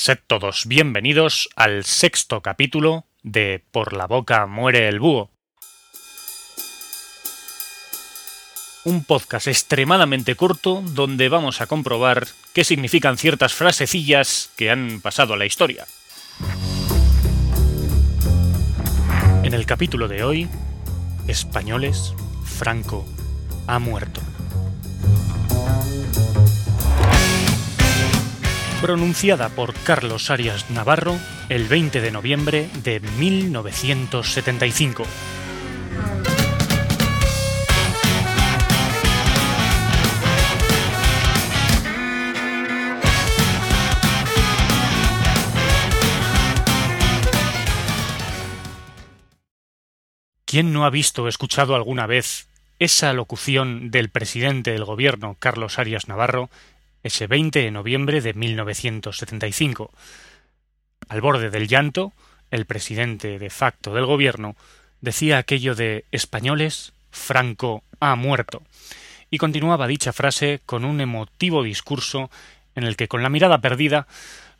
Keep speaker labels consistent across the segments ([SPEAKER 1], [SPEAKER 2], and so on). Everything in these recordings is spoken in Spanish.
[SPEAKER 1] Sed todos bienvenidos al sexto capítulo de Por la boca muere el búho. Un podcast extremadamente corto donde vamos a comprobar qué significan ciertas frasecillas que han pasado a la historia. En el capítulo de hoy, Españoles, Franco ha muerto. Pronunciada por Carlos Arias Navarro el 20 de noviembre de 1975. ¿Quién no ha visto o escuchado alguna vez esa locución del presidente del gobierno, Carlos Arias Navarro, ese 20 de noviembre de 1975. Al borde del llanto, el presidente de facto del gobierno decía aquello de españoles, Franco ha muerto, y continuaba dicha frase con un emotivo discurso en el que con la mirada perdida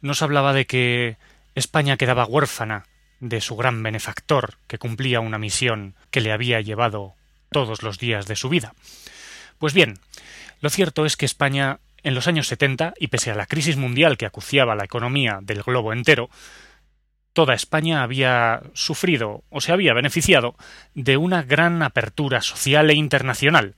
[SPEAKER 1] nos hablaba de que España quedaba huérfana de su gran benefactor, que cumplía una misión que le había llevado todos los días de su vida. Pues bien, lo cierto es que España en los años 70, y pese a la crisis mundial que acuciaba la economía del globo entero, toda España había sufrido o se había beneficiado de una gran apertura social e internacional.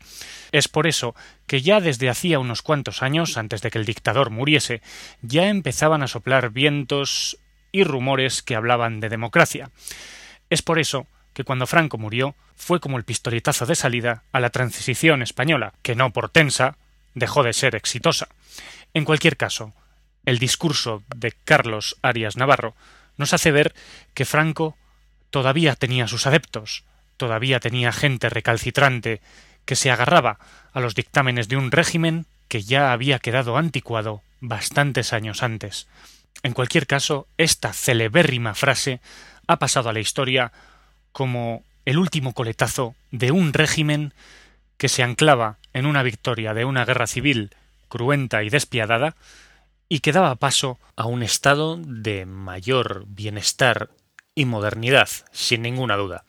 [SPEAKER 1] Es por eso que ya desde hacía unos cuantos años, antes de que el dictador muriese, ya empezaban a soplar vientos y rumores que hablaban de democracia. Es por eso que cuando Franco murió fue como el pistoletazo de salida a la transición española, que no por tensa, dejó de ser exitosa. En cualquier caso, el discurso de Carlos Arias Navarro nos hace ver que Franco todavía tenía sus adeptos, todavía tenía gente recalcitrante que se agarraba a los dictámenes de un régimen que ya había quedado anticuado bastantes años antes. En cualquier caso, esta celebérrima frase ha pasado a la historia como el último coletazo de un régimen que se anclaba en una victoria de una guerra civil cruenta y despiadada, y que daba paso a un estado de mayor bienestar y modernidad, sin ninguna duda,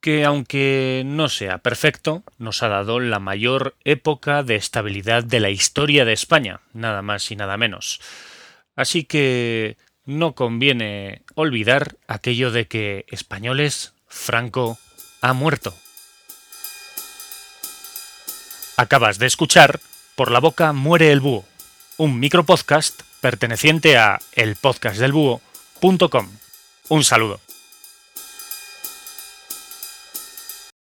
[SPEAKER 1] que aunque no sea perfecto, nos ha dado la mayor época de estabilidad de la historia de España, nada más y nada menos. Así que no conviene olvidar aquello de que españoles, Franco ha muerto. Acabas de escuchar Por la boca muere el búho, un micropodcast perteneciente a elpodcastdelbúho.com. Un saludo.